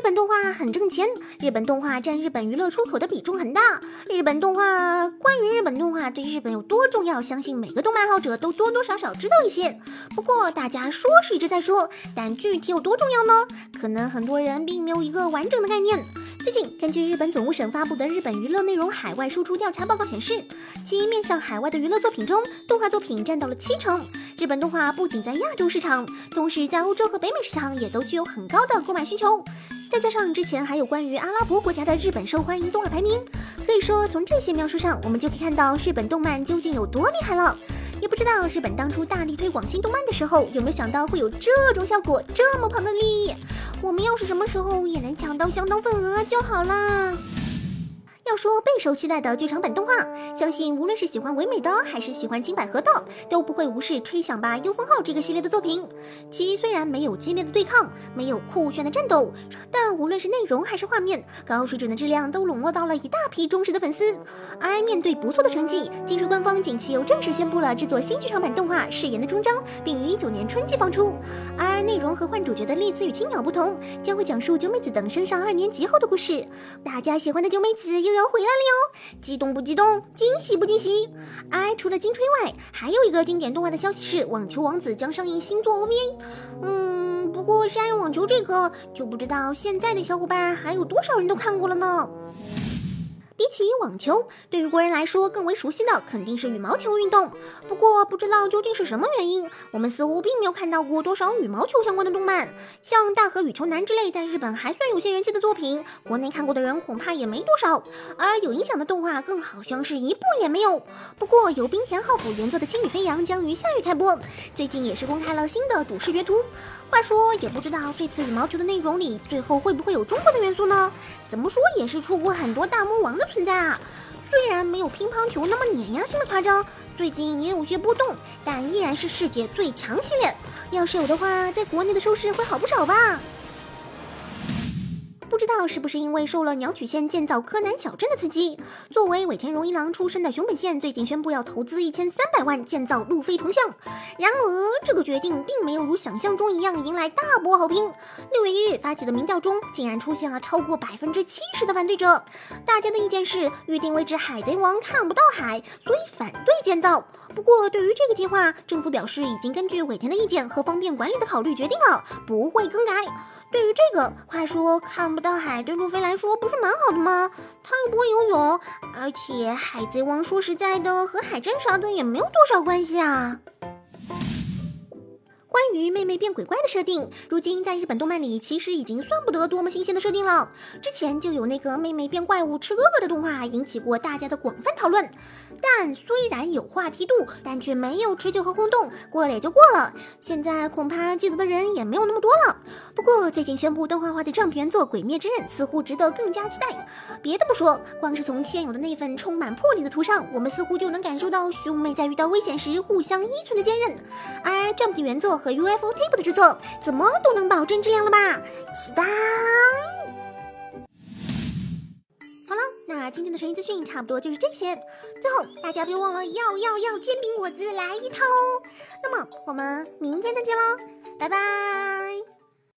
日本动画很挣钱，日本动画占日本娱乐出口的比重很大。日本动画，关于日本动画对日本有多重要，相信每个动漫爱好者都多多少少知道一些。不过大家说是一直在说，但具体有多重要呢？可能很多人并没有一个完整的概念。最近，根据日本总务省发布的日本娱乐内容海外输出调查报告显示，其面向海外的娱乐作品中，动画作品占到了七成。日本动画不仅在亚洲市场，同时在欧洲和北美市场也都具有很高的购买需求。再加上之前还有关于阿拉伯国家的日本受欢迎动画排名，可以说从这些描述上，我们就可以看到日本动漫究竟有多厉害了。也不知道日本当初大力推广新动漫的时候，有没有想到会有这种效果，这么庞大的利益。我们要是什么时候也能抢到相当份额就好了。说备受期待的剧场版动画，相信无论是喜欢唯美的还是喜欢金百合的，都不会无视《吹响吧幽风号》这个系列的作品。其虽然没有激烈的对抗，没有酷炫的战斗，但无论是内容还是画面，高水准的质量都笼络到了一大批忠实的粉丝。而面对不错的成绩，金水官方近期又正式宣布了制作新剧场版动画《誓言的终章》，并于一九年春季放出。而内容和换主角的丽子与青鸟不同，将会讲述九美子等升上二年级后的故事。大家喜欢的九美子又有。回来了哟，激动不激动？惊喜不惊喜？哎除了金吹外，还有一个经典动画的消息是《网球王子》将上映新作 OVA。嗯，不过杀人网球这个就不知道现在的小伙伴还有多少人都看过了呢。比起网球，对于国人来说更为熟悉的肯定是羽毛球运动。不过不知道究竟是什么原因，我们似乎并没有看到过多少羽毛球相关的动漫，像《大河羽球男》之类在日本还算有些人气的作品，国内看过的人恐怕也没多少。而有影响的动画更好像是一部也没有。不过由冰田浩辅原作的《轻羽飞扬》将于下月开播，最近也是公开了新的主视觉图。话说，也不知道这次羽毛球的内容里最后会不会有中国的元素呢？怎么说也是出过很多大魔王的存在啊。虽然没有乒乓球那么碾压性的夸张，最近也有些波动，但依然是世界最强系列。要是有的话，在国内的收视会好不少吧。不知道是不是因为受了鸟取县建造柯南小镇的刺激，作为尾田荣一郎出身的熊本县最近宣布要投资一千三百万建造路飞铜像。然而，这个决定并没有如想象中一样迎来大波好评。六月一日发起的民调中，竟然出现了超过百分之七十的反对者。大家的意见是，预定位置海贼王看不到海，所以反对建造。不过，对于这个计划，政府表示已经根据尾田的意见和方便管理的考虑决定了，不会更改。对于这个，话说看不到海对路飞来说不是蛮好的吗？他又不会游泳，而且海贼王说实在的，和海战啥的也没有多少关系啊。关于妹妹变鬼怪的设定，如今在日本动漫里其实已经算不得多么新鲜的设定了。之前就有那个妹妹变怪物吃哥哥的动画，引起过大家的广泛讨论。但虽然有话题度，但却没有持久和轰动，过了也就过了。现在恐怕记得的人也没有那么多了。不过最近宣布动画化的 Jump 原作《鬼灭之刃》似乎值得更加期待。别的不说，光是从现有的那份充满魄力的图上，我们似乎就能感受到兄妹在遇到危险时互相依存的坚韧。而 Jump 的原作和 UFO Tape 的制作，怎么都能保证质量了吧？期待。好了，那今天的成语资讯差不多就是这些。最后，大家别忘了要要要煎饼果子来一套哦。那么，我们明天再见喽，拜拜。